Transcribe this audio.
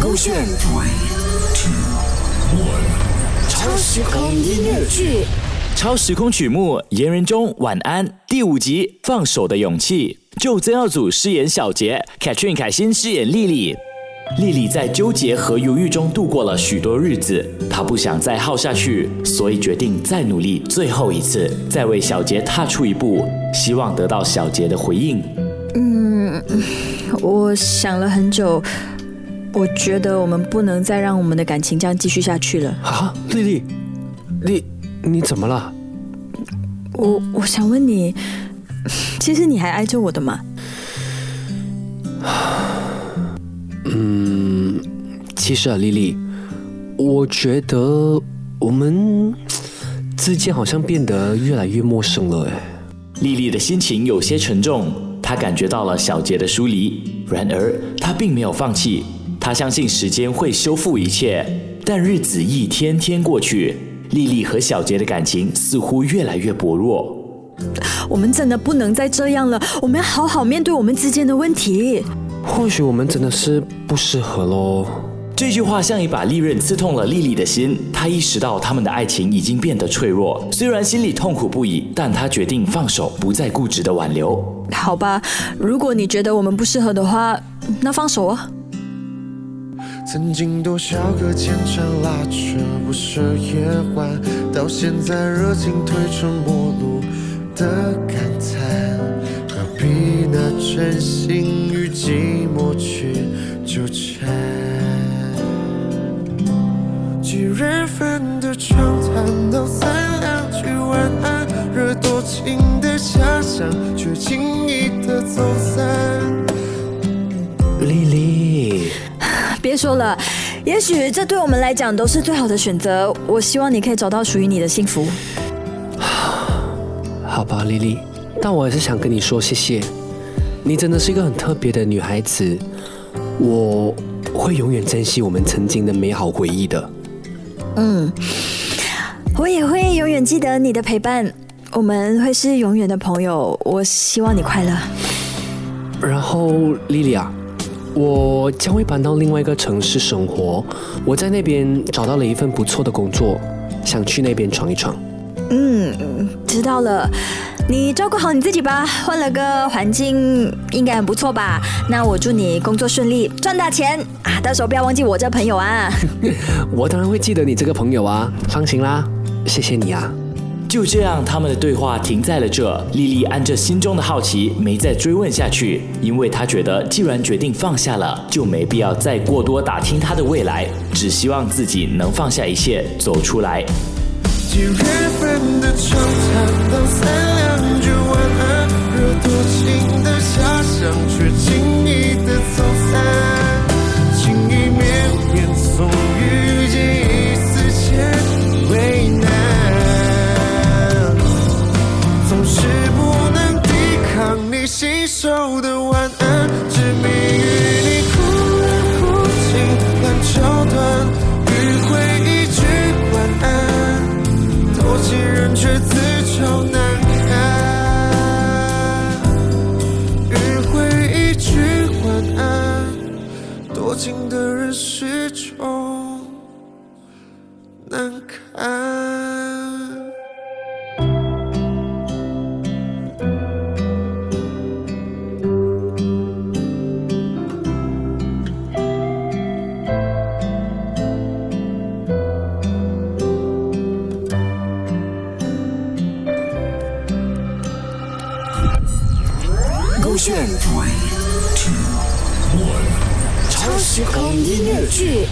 勾选 Three, Two, One，超时空音乐剧。超时空曲目《言人中晚安》第五集《放手的勇气》，就曾耀祖饰演小杰，Katrin 凯欣饰演丽丽。丽丽在纠结和犹豫中度过了许多日子，她不想再耗下去，所以决定再努力最后一次，再为小杰踏出一步，希望得到小杰的回应。嗯，我想了很久，我觉得我们不能再让我们的感情这样继续下去了。啊，丽丽，丽，你怎么了？我我想问你，其实你还爱着我的吗？嗯，其实啊，丽丽，我觉得我们之间好像变得越来越陌生了。哎，丽丽的心情有些沉重，她感觉到了小杰的疏离，然而他并没有放弃，他相信时间会修复一切。但日子一天天过去，丽丽和小杰的感情似乎越来越薄弱。我们真的不能再这样了，我们要好好面对我们之间的问题。或许我们真的是不适合喽。这句话像一把利刃刺痛了丽丽的心，她意识到他们的爱情已经变得脆弱。虽然心里痛苦不已，但她决定放手，不再固执的挽留。好吧，如果你觉得我们不适合的话，那放手啊。曾经多少个牵肠拉扯不舍夜晚，到现在热情褪成陌路的感叹，何必拿真心与寂寞去纠缠？情的遐想，却轻易的走散。丽丽，别说了，也许这对我们来讲都是最好的选择。我希望你可以找到属于你的幸福。好吧，丽丽，但我还是想跟你说谢谢。你真的是一个很特别的女孩子，我会永远珍惜我们曾经的美好回忆的。嗯，我也会永远记得你的陪伴，我们会是永远的朋友。我希望你快乐。然后，莉莉啊，我将会搬到另外一个城市生活，我在那边找到了一份不错的工作，想去那边闯一闯。嗯，知道了。你照顾好你自己吧，换了个环境应该很不错吧？那我祝你工作顺利，赚大钱啊！到时候不要忘记我这朋友啊。我当然会记得你这个朋友啊，放心啦，谢谢你啊。就这样，他们的对话停在了这。丽丽按着心中的好奇，没再追问下去，因为她觉得既然决定放下了，就没必要再过多打听他的未来，只希望自己能放下一切，走出来。几月份的长谈，道三两句晚安，惹多情的遐想，却始终难堪。勾选 Three, Two, One，超时空音乐剧。